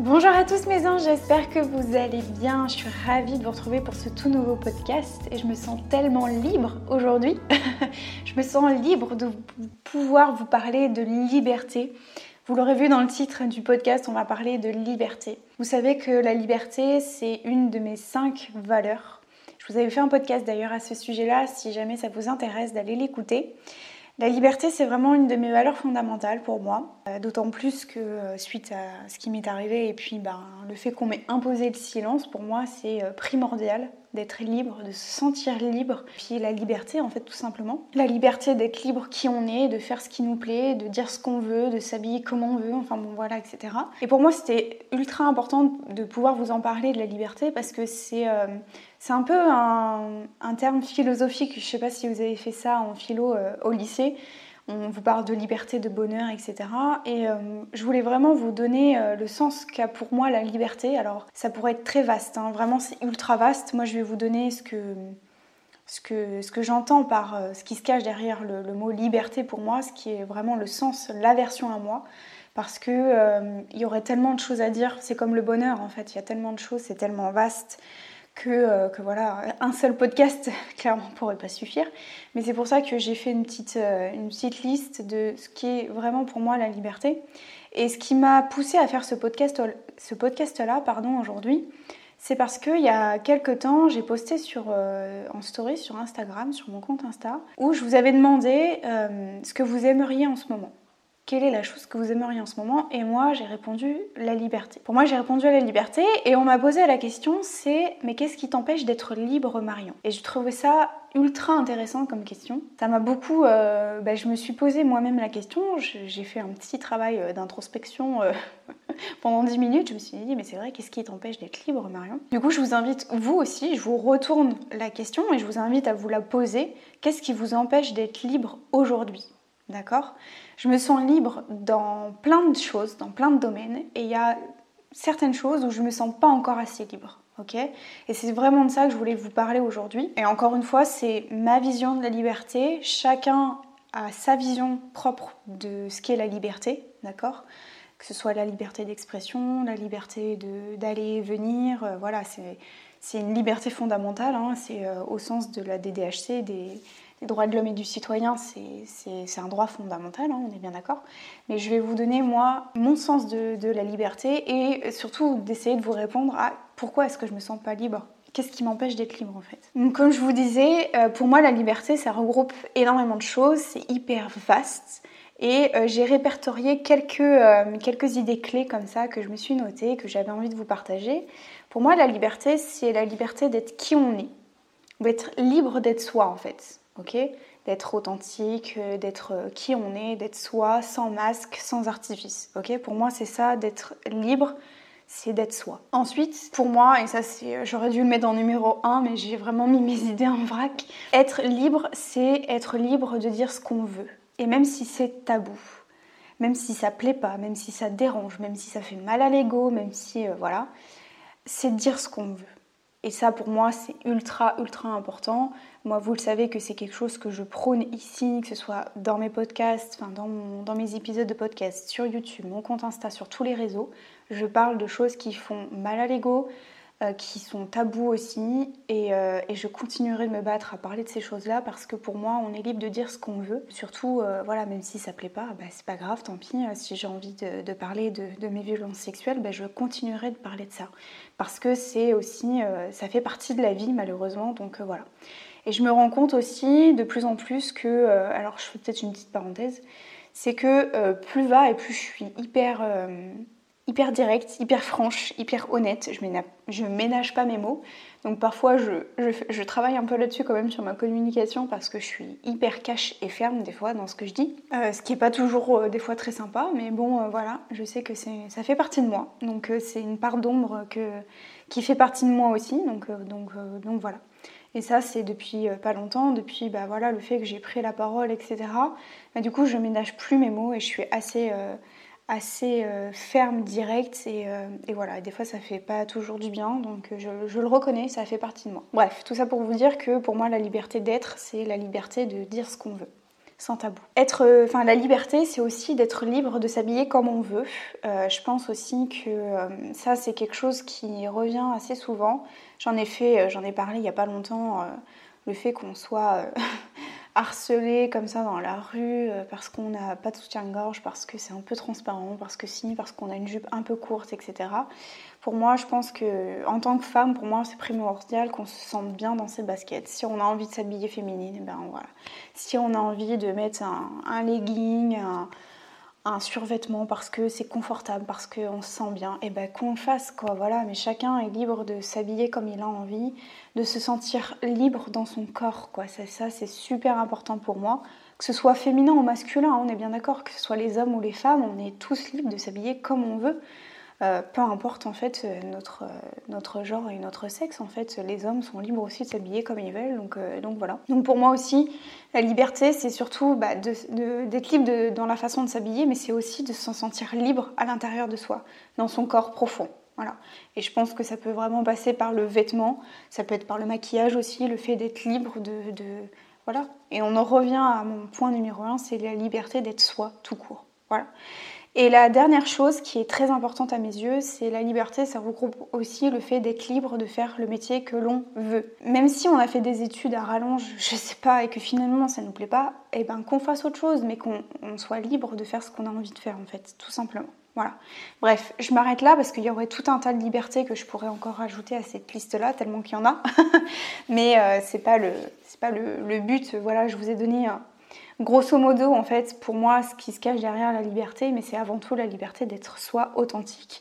Bonjour à tous mes anges, j'espère que vous allez bien. Je suis ravie de vous retrouver pour ce tout nouveau podcast et je me sens tellement libre aujourd'hui. je me sens libre de pouvoir vous parler de liberté. Vous l'aurez vu dans le titre du podcast, on va parler de liberté. Vous savez que la liberté, c'est une de mes cinq valeurs. Je vous avais fait un podcast d'ailleurs à ce sujet-là, si jamais ça vous intéresse d'aller l'écouter. La liberté, c'est vraiment une de mes valeurs fondamentales pour moi, euh, d'autant plus que euh, suite à ce qui m'est arrivé et puis ben, le fait qu'on m'ait imposé le silence, pour moi, c'est euh, primordial d'être libre, de se sentir libre. Puis la liberté, en fait, tout simplement. La liberté d'être libre qui on est, de faire ce qui nous plaît, de dire ce qu'on veut, de s'habiller comme on veut, enfin bon, voilà, etc. Et pour moi, c'était ultra important de pouvoir vous en parler de la liberté parce que c'est euh, un peu un, terme philosophique. Je sais pas si vous avez fait ça en philo euh, au lycée on vous parle de liberté, de bonheur, etc. Et euh, je voulais vraiment vous donner euh, le sens qu'a pour moi la liberté. Alors ça pourrait être très vaste, hein. vraiment c'est ultra vaste. Moi je vais vous donner ce que, j'entends par euh, ce qui se cache derrière le, mot liberté pour moi, ce qui est vraiment le sens, l'aversion à moi. Parce que il y aurait tellement de choses à dire, c'est comme le bonheur en fait, il y a tellement de choses, c'est tellement vaste. Euh, que, voilà, un seul podcast clairement pourrait pas suffire. Mais c'est pour ça que j'ai fait une petite, euh, une petite liste de ce qui est vraiment pour moi la liberté. Et ce qui m'a poussé à faire ce podcast, ce podcast là, pardon, aujourd'hui, c'est parce qu'il y a quelques temps, j'ai posté sur, euh, en story sur Instagram, sur mon compte Insta, où je vous avais demandé ce que vous aimeriez en ce moment quelle est la chose que vous aimeriez en ce moment Et moi, j'ai répondu la liberté. Pour moi, j'ai répondu à la liberté et on m'a posé la question, c'est mais qu'est-ce qui t'empêche d'être libre, Marion? Et je trouvais ça ultra intéressant comme question. Ça m'a beaucoup... Euh, bah, je me suis posé moi-même la question, j'ai fait un petit travail euh, d'introspection euh, pendant 10 minutes, je me suis dit, mais c'est vrai, qu'est-ce qui t'empêche d'être libre, Marion? Du coup, je vous invite, vous aussi, je vous retourne la question et je vous invite à vous la poser. Qu'est-ce qui vous empêche d'être libre aujourd'hui? D'accord? Je me sens libre dans plein de choses, dans plein de domaines, et il y a certaines choses où je me sens pas encore assez libre. Ok? Et c'est vraiment de ça que je voulais vous parler aujourd'hui. Et encore une fois, c'est ma vision de la liberté. Chacun a sa vision propre de ce qu'est la liberté, d'accord? Que ce soit la liberté d'expression, la liberté d'aller et venir, euh, voilà, c'est une liberté fondamentale, hein. c'est euh, au sens de la DDHC, des, les droits de l'homme et du citoyen, c'est un droit fondamental, hein, on est bien d'accord. Mais je vais vous donner, moi, mon sens de, la liberté et surtout d'essayer de vous répondre à pourquoi est-ce que je me sens pas libre? Qu'est-ce qui m'empêche d'être libre en fait? Comme je vous disais, euh, pour moi, la liberté, ça regroupe énormément de choses, c'est hyper vaste. Et euh, j'ai répertorié quelques, euh, quelques idées clés comme ça que je me suis notées, que j'avais envie de vous partager. Pour moi, la liberté, c'est la liberté d'être qui on est, d'être libre d'être soi en fait ok? D'être authentique, euh, d'être euh, qui on est, d'être soi, sans masque, sans artifice, ok? Pour moi, c'est ça, d'être libre, c'est d'être soi. Ensuite, pour moi, et ça c'est, euh, j'aurais dû le mettre en numéro 1, mais j'ai vraiment mis mes idées en vrac, être libre, c'est être libre de dire ce qu'on veut. Et même si c'est tabou, même si ça plaît pas, même si ça dérange, même si ça fait mal à l'ego, même si, voilà, c'est dire ce qu'on veut. Et ça, pour moi, c'est ultra, ultra important. Moi, vous le savez que c'est quelque chose que je prône ici, que ce soit dans mes podcasts, dans, dans, mes épisodes de podcast, sur YouTube, mon compte Insta, sur tous les réseaux. Je parle de choses qui font mal à l'ego, euh, qui sont tabous aussi, euh, et, je continuerai de me battre à parler de ces choses-là parce que pour moi, on est libre de dire ce qu'on veut. Surtout, euh, voilà, même si ça plaît pas, bah, c'est pas grave, tant pis. si j'ai envie de, parler de, mes violences sexuelles, bah, je continuerai de parler de ça parce que c'est aussi, ça fait partie de la vie malheureusement, donc voilà. Et je me rends compte aussi de plus en plus que, alors je fais peut-être une petite parenthèse, c'est que plus va et plus je suis hyper hyper directe, hyper franche, hyper honnête. Je ménage, pas mes mots. Donc parfois je, travaille un peu là-dessus quand même sur ma communication parce que je suis hyper cash et ferme des fois dans ce que je dis. Euh, ce qui n'est pas toujours euh, des fois très sympa, mais bon euh, voilà, je sais que ça fait partie de moi. Donc c'est une part d'ombre qui fait partie de moi aussi. Donc, voilà. Et ça, c'est depuis pas longtemps, depuis bah, le fait que j'ai pris la parole, etc. Bah, du coup, je ménage plus mes mots et je suis assez assez euh, ferme, directe euh, et, voilà. des fois, ça fait pas toujours du bien, donc euh, je, le reconnais, ça fait partie de moi. Bref, tout ça pour vous dire que pour moi, la liberté d'être, c'est la liberté de dire ce qu'on veut, sans tabou. Être, enfin, la liberté, c'est aussi d'être libre de s'habiller comme on veut. je pense aussi que ça, c'est quelque chose qui revient assez souvent. J'en ai fait, j'en ai parlé il y a pas longtemps, le fait qu'on soit harcelé comme ça dans la rue euh, parce qu'on n'a pas de soutien-gorge, parce que c'est un peu transparent, parce que si, parce qu'on a une jupe un peu courte, etc. Pour moi, je pense que en tant que femme, pour moi, c'est primordial qu'on se sente bien dans ses baskets. Si on a envie de s'habiller féminine, eh ben voilà. Si on a envie de mettre un, un legging, un, un survêtement parce que c'est confortable, parce qu'on se sent bien, et eh ben qu'on le fasse quoi, voilà. Mais chacun est libre de s'habiller comme il a envie, de se sentir libre dans son corps quoi. Ça, ça c'est super important pour moi. Que ce soit féminin ou masculin, on est bien d'accord, que ce soit les hommes ou les femmes, on est tous libres de s'habiller comme on veut. Euh, peu importe en fait euh, notre, euh, notre genre et notre sexe, en fait, les hommes sont libres aussi de s'habiller comme ils veulent. Donc, donc voilà. Donc pour moi aussi, la liberté, c'est surtout bah, d'être libre dans la façon de s'habiller, mais c'est aussi de s'en sentir libre à l'intérieur de soi, dans son corps profond. Voilà. Et je pense que ça peut vraiment passer par le vêtement, ça peut être par le maquillage aussi, le fait d'être libre de, de, Voilà. Et on en revient à mon point numéro un, c'est la liberté d'être soi, tout court. Voilà. Et la dernière chose qui est très importante à mes yeux, c'est la liberté. Ça regroupe aussi le fait d'être libre de faire le métier que l'on veut. Même si on a fait des études à rallonge, je sais pas, et que finalement ça nous plaît pas, et eh ben qu'on fasse autre chose, mais qu'on soit libre de faire ce qu'on a envie de faire en fait, tout simplement. Voilà. Bref, je m'arrête là parce qu'il y aurait tout un tas de libertés que je pourrais encore ajouter à cette liste-là, tellement qu'il y en a. Mais euh, c'est pas le, c'est pas le, but. Voilà, je vous ai donné un, Grosso modo, en fait, pour moi, ce qui se cache derrière la liberté, mais c'est avant tout la liberté d'être soi authentique,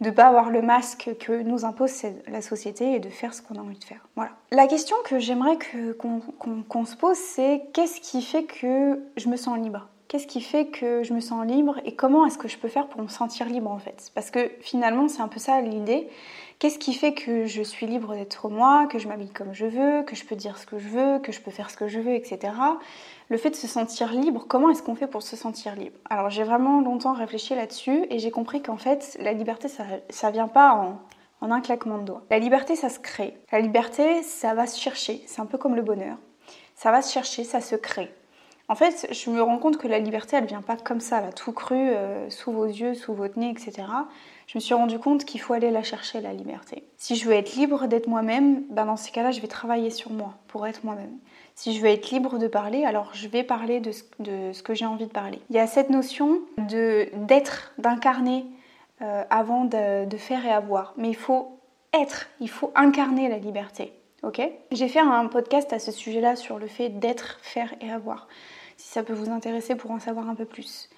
de ne pas avoir le masque que nous impose la société et de faire ce qu'on a envie de faire. Voilà. La question que j'aimerais qu'on se pose, c'est qu'est-ce qui fait que je me sens libre? Qu'est-ce qui fait que je me sens libre et comment est-ce que je peux faire pour me sentir libre en fait? Parce que finalement, c'est un peu ça l'idée. Qu'est-ce qui fait que je suis libre d'être moi, que je m'habille comme je veux, que je peux dire ce que je veux, que je peux faire ce que je veux, etc. Le fait de se sentir libre, comment est-ce qu'on fait pour se sentir libre? Alors j'ai vraiment longtemps réfléchi là-dessus et j'ai compris qu'en fait la liberté ça, ça vient pas en, un claquement de doigts. La liberté ça se crée. La liberté ça va se chercher. C'est un peu comme le bonheur. Ça va se chercher, ça se crée. En fait, je me rends compte que la liberté, elle vient pas comme ça, là, tout cru, euh, sous vos yeux, sous votre nez, etc je me suis rendu compte qu'il faut aller la chercher, la liberté. Si je veux être libre d'être moi-même, ben dans ces cas-là, je vais travailler sur moi pour être moi-même. Si je veux être libre de parler, alors je vais parler de ce, que j'ai envie de parler. Il y a cette notion de d'être, d'incarner euh, avant de, de faire et avoir. Mais il faut être, il faut incarner la liberté. Ok? J'ai fait un podcast à ce sujet-là sur le fait d'être, faire et avoir. Si ça peut vous intéresser pour en savoir un peu plus.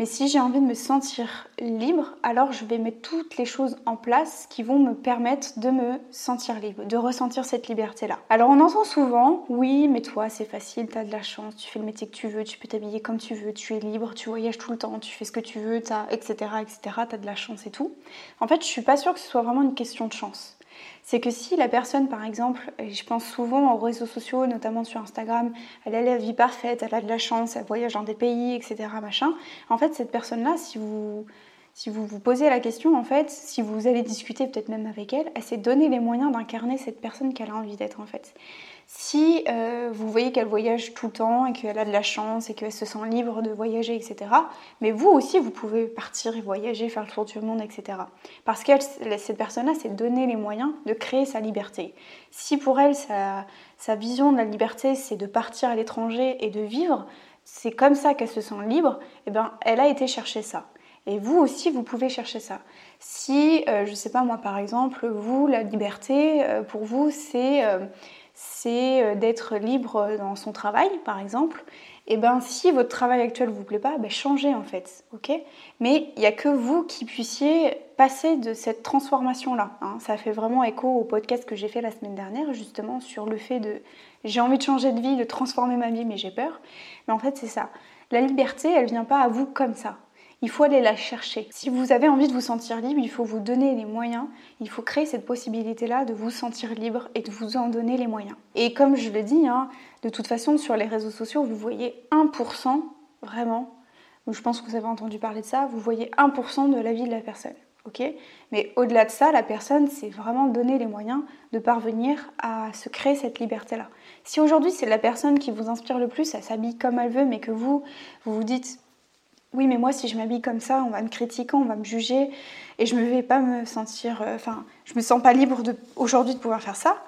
Mais si j'ai envie de me sentir libre, alors je vais mettre toutes les choses en place qui vont me permettre de me sentir libre, de ressentir cette liberté-là. Alors on entend souvent, oui, mais toi c'est facile, tu as de la chance, tu fais le métier que tu veux, tu peux t'habiller comme tu veux, tu es libre, tu voyages tout le temps, tu fais ce que tu veux, etc., etc., tu as de la chance et tout. En fait, je suis pas sûre que ce soit vraiment une question de chance c'est que si la personne, par exemple, et je pense souvent aux réseaux sociaux, notamment sur Instagram, elle a la vie parfaite, elle a de la chance, elle voyage dans des pays, etc., en fait, cette personne-là, si vous, si vous vous posez la question, en fait, si vous allez discuter peut-être même avec elle, elle s'est donné les moyens d'incarner cette personne qu'elle a envie d'être, en fait. Si euh, vous voyez qu'elle voyage tout le temps et qu'elle a de la chance et qu'elle se sent libre de voyager, etc., mais vous aussi, vous pouvez partir et voyager, faire le tour du monde, etc. Parce que cette personne-là s'est donné les moyens de créer sa liberté. Si pour elle, sa, vision de la liberté, c'est de partir à l'étranger et de vivre, c'est comme ça qu'elle se sent libre, et eh ben, elle a été chercher ça. Et vous aussi, vous pouvez chercher ça. Si, euh, je ne sais pas moi par exemple, vous, la liberté, euh, pour vous, c'est euh, d'être libre dans son travail, par exemple, et eh ben si votre travail actuel vous plaît pas, ben changez en fait, ok? Mais il n'y a que vous qui puissiez passer de cette transformation-là. Hein. Ça fait vraiment écho au podcast que j'ai fait la semaine dernière, justement sur le fait de j'ai envie de changer de vie, de transformer ma vie, mais j'ai peur. Mais en fait c'est ça. La liberté, elle vient pas à vous comme ça. Il faut aller la chercher. Si vous avez envie de vous sentir libre, il faut vous donner les moyens, il faut créer cette possibilité-là de vous sentir libre et de vous en donner les moyens. Et comme je le dis, hein, de toute façon, sur les réseaux sociaux, vous voyez 1%, vraiment, je pense que vous avez entendu parler de ça, vous voyez 1% de la vie de la personne. Mais au-delà de ça, la personne, c'est vraiment donner les moyens de parvenir à se créer cette liberté-là. Si aujourd'hui c'est la personne qui vous inspire le plus, elle s'habille comme elle veut, mais que vous, vous vous dites oui, mais moi, si je m'habille comme ça, on va me critiquer, on va me juger, et je ne vais pas me sentir. Euh, enfin, je me sens pas libre aujourd'hui de pouvoir faire ça.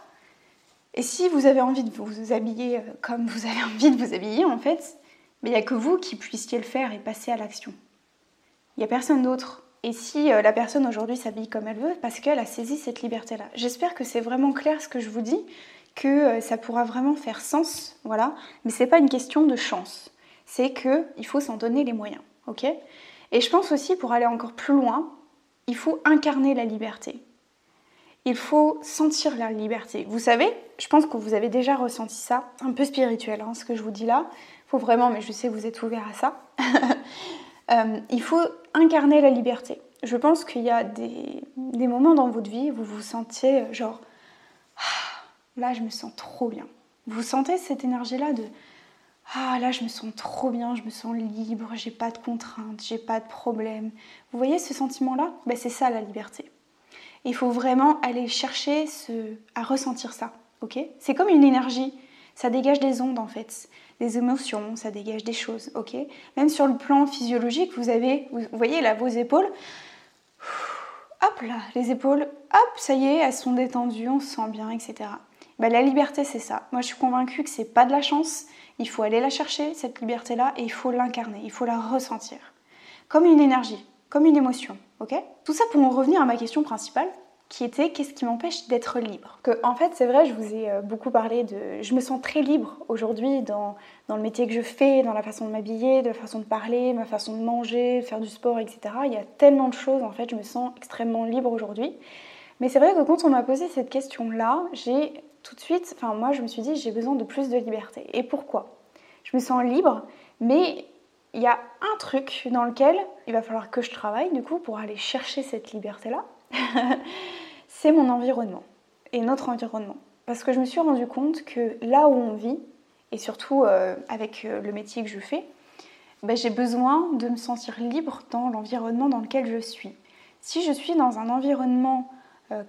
Et si vous avez envie de vous habiller euh, comme vous avez envie de vous habiller, en fait, il n'y a que vous qui puissiez le faire et passer à l'action. Il n'y a personne d'autre. Et si euh, la personne aujourd'hui s'habille comme elle veut, parce qu'elle a saisi cette liberté-là. J'espère que c'est vraiment clair ce que je vous dis, que ça pourra vraiment faire sens, voilà. Mais ce n'est pas une question de chance. C'est qu'il faut s'en donner les moyens ok? Et je pense aussi, pour aller encore plus loin, il faut incarner la liberté. Il faut sentir la liberté. Vous savez, je pense que vous avez déjà ressenti ça, un peu spirituel, hein, ce que je vous dis là. Il faut vraiment, mais je sais que vous êtes ouvert à ça. Euh, il faut incarner la liberté. Je pense qu'il y a des, moments dans votre vie où vous vous sentiez genre, ah, là je me sens trop bien. Vous sentez cette énergie-là de ah là je me sens trop bien, je me sens libre, j'ai pas de contraintes, j'ai pas de problème. Vous voyez ce sentiment-là? Ben, C'est ça la liberté. Il faut vraiment aller chercher ce... à ressentir ça, ok? C'est comme une énergie, ça dégage des ondes en fait, des émotions, ça dégage des choses, ok? Même sur le plan physiologique, vous avez, vous voyez là vos épaules, hop là, les épaules, hop, ça y est, elles sont détendues, on se sent bien, etc. Ben, la liberté c'est ça. Moi je suis convaincue que c'est pas de la chance, il faut aller la chercher, cette liberté-là, et il faut l'incarner, il faut la ressentir. Comme une énergie, comme une émotion, ok? Tout ça pour en revenir à ma question principale, qui était qu'est-ce qui m'empêche d'être libre? Que, En fait, c'est vrai, je vous ai euh, beaucoup parlé de... Je me sens très libre aujourd'hui dans, dans le métier que je fais, dans la façon de m'habiller, de la façon de parler, ma façon de manger, faire du sport, etc. Il y a tellement de choses, en fait, je me sens extrêmement libre aujourd'hui. Mais c'est vrai que quand on m'a posé cette question-là, j'ai tout de suite, enfin moi je me suis dit j'ai besoin de plus de liberté. Et pourquoi? Je me sens libre, mais il y a un truc dans lequel il va falloir que je travaille du coup pour aller chercher cette liberté-là. c'est mon environnement et notre environnement. Parce que je me suis rendu compte que là où on vit, et surtout euh, avec euh, le métier que je fais, ben, j'ai besoin de me sentir libre dans l'environnement dans lequel je suis. Si je suis dans un environnement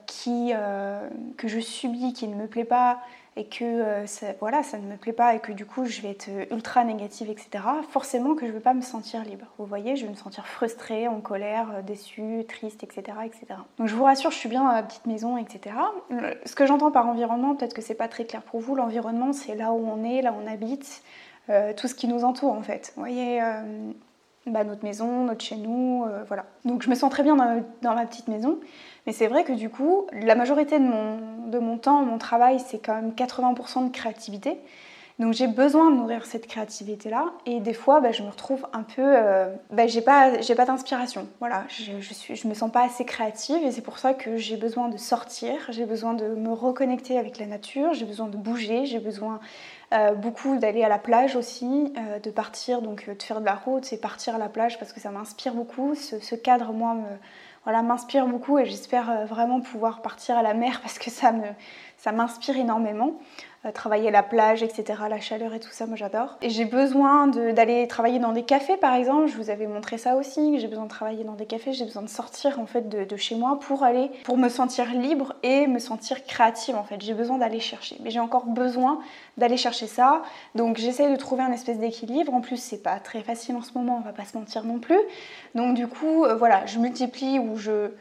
qui, euh, que je subis, qui ne me plaît pas, et que euh, ça, voilà, ça ne me plaît pas, et que du coup je vais être ultra négative, etc., forcément que je ne vais pas me sentir libre. Vous voyez, je vais me sentir frustrée, en colère, déçue, triste, etc., etc. Donc je vous rassure, je suis bien dans ma petite maison, etc. Ce que j'entends par environnement, peut-être que c'est pas très clair pour vous, l'environnement c'est là où on est, là où on habite, tout ce qui nous entoure en fait. Vous voyez bah, notre maison, notre chez nous, voilà. Donc je me sens très bien dans dans ma petite maison. Mais c'est vrai que du coup, la majorité de mon, de mon temps, mon travail, c'est quand même 80% de créativité. Donc j'ai besoin de nourrir cette créativité-là. Et des fois, bah, je me retrouve un peu... Euh, bah, j'ai pas, pas d'inspiration. Voilà, je, je, suis, je me sens pas assez créative et c'est pour ça que j'ai besoin de sortir, j'ai besoin de me reconnecter avec la nature, j'ai besoin de bouger, j'ai besoin euh, beaucoup d'aller à la plage aussi, euh, de partir, donc de faire de la route et partir à la plage parce que ça m'inspire beaucoup. Ce, cadre, moi, m'inspire beaucoup et j'espère euh, vraiment pouvoir partir à la mer parce que ça m'inspire énormément. Euh, travailler la plage, etc., la chaleur et tout ça, moi j'adore. Et j'ai besoin d'aller travailler dans des cafés par exemple, je vous avais montré ça aussi, j'ai besoin de travailler dans des cafés, j'ai besoin de sortir en fait de, chez moi pour aller, pour me sentir libre et me sentir créative en fait. J'ai besoin d'aller chercher, mais j'ai encore besoin d'aller chercher ça. Donc j'essaye de trouver un espèce d'équilibre. En plus, c'est pas très facile en ce moment, on va pas se mentir non plus. Donc du coup, euh, voilà, je multiplie ou je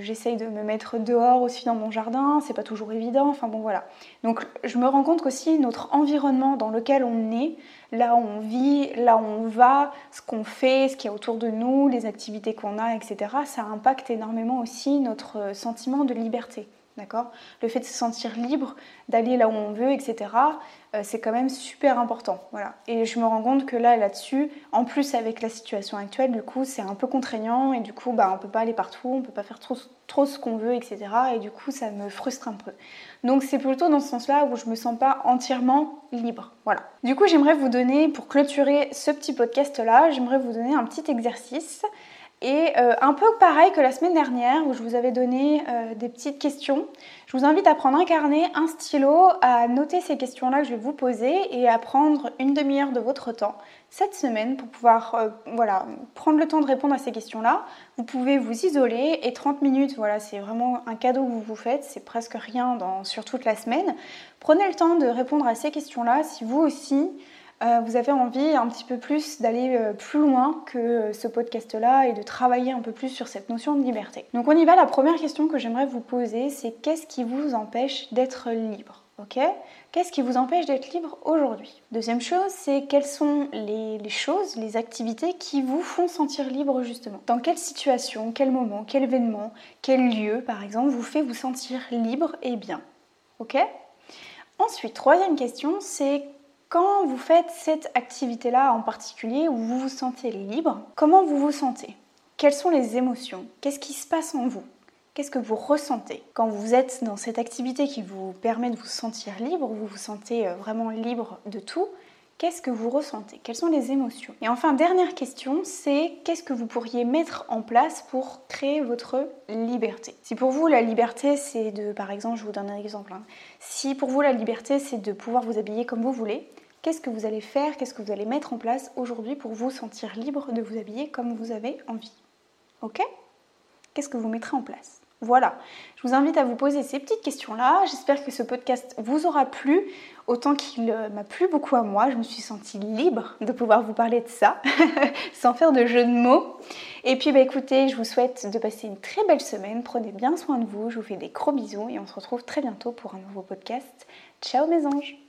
J'essaye de me mettre dehors aussi dans mon jardin, c'est pas toujours évident, enfin bon voilà. Donc je me rends compte qu'aussi notre environnement dans lequel on est, là où on vit, là où on va, ce qu'on fait, ce qu'il y a autour de nous, les activités qu'on a, etc., ça impacte énormément aussi notre sentiment de liberté. D'accord? Le fait de se sentir libre, d'aller là où on veut, etc., euh, c'est quand même super important. Voilà. Et je me rends compte que là, là-dessus, en plus avec la situation actuelle, du coup, c'est un peu contraignant et du coup, bah, on peut pas aller partout, on peut pas faire trop, trop ce qu'on veut, etc. Et du coup, ça me frustre un peu. Donc c'est plutôt dans ce sens-là où je me sens pas entièrement libre. Voilà. Du coup, j'aimerais vous donner, pour clôturer ce petit podcast-là, j'aimerais vous donner un petit exercice et euh, un peu pareil que la semaine dernière où je vous avais donné euh, des petites questions. Je vous invite à prendre un carnet, un stylo, à noter ces questions-là que je vais vous poser et à prendre une demi-heure de votre temps cette semaine pour pouvoir euh, voilà, prendre le temps de répondre à ces questions-là. Vous pouvez vous isoler et 30 minutes, voilà, c'est vraiment un cadeau que vous vous faites, c'est presque rien sur toute la semaine. Prenez le temps de répondre à ces questions-là si vous aussi vous avez envie un petit peu plus d'aller euh, plus loin que euh, ce podcast-là et de travailler un peu plus sur cette notion de liberté. Donc on y va, la première question que j'aimerais vous poser, c'est qu'est-ce qui vous empêche d'être libre Ok? Qu'est-ce qui vous empêche d'être libre aujourd'hui? Deuxième chose, c'est quelles sont les, les, choses, les activités qui vous font sentir libre justement? Dans quelle situation, quel moment, quel événement, quel lieu par exemple vous fait vous sentir libre et bien Ok? Ensuite, troisième question, c'est quand vous faites cette activité-là en particulier où vous vous sentez libre, comment vous vous sentez? Quelles sont les émotions? Qu'est-ce qui se passe en vous? Qu'est-ce que vous ressentez? Quand vous êtes dans cette activité qui vous permet de vous sentir libre, vous vous sentez euh, vraiment libre de tout Qu'est-ce que vous ressentez? Quelles sont les émotions? Et enfin, dernière question, c'est qu'est-ce que vous pourriez mettre en place pour créer votre liberté? Si pour vous la liberté c'est de, par exemple, je vous donne un exemple, hein. si pour vous la liberté c'est de pouvoir vous habiller comme vous voulez, Qu'est-ce que vous allez faire? Qu'est-ce que vous allez mettre en place aujourd'hui pour vous sentir libre de vous habiller comme vous avez envie? Ok? Qu'est-ce que vous mettrez en place? Voilà, je vous invite à vous poser ces petites questions-là. J'espère que ce podcast vous aura plu, autant qu'il euh, m'a plu beaucoup à moi. Je me suis sentie libre de pouvoir vous parler de ça, sans faire de jeu de mots. Et puis bah écoutez, je vous souhaite de passer une très belle semaine. Prenez bien soin de vous. Je vous fais des gros bisous et on se retrouve très bientôt pour un nouveau podcast. Ciao mes anges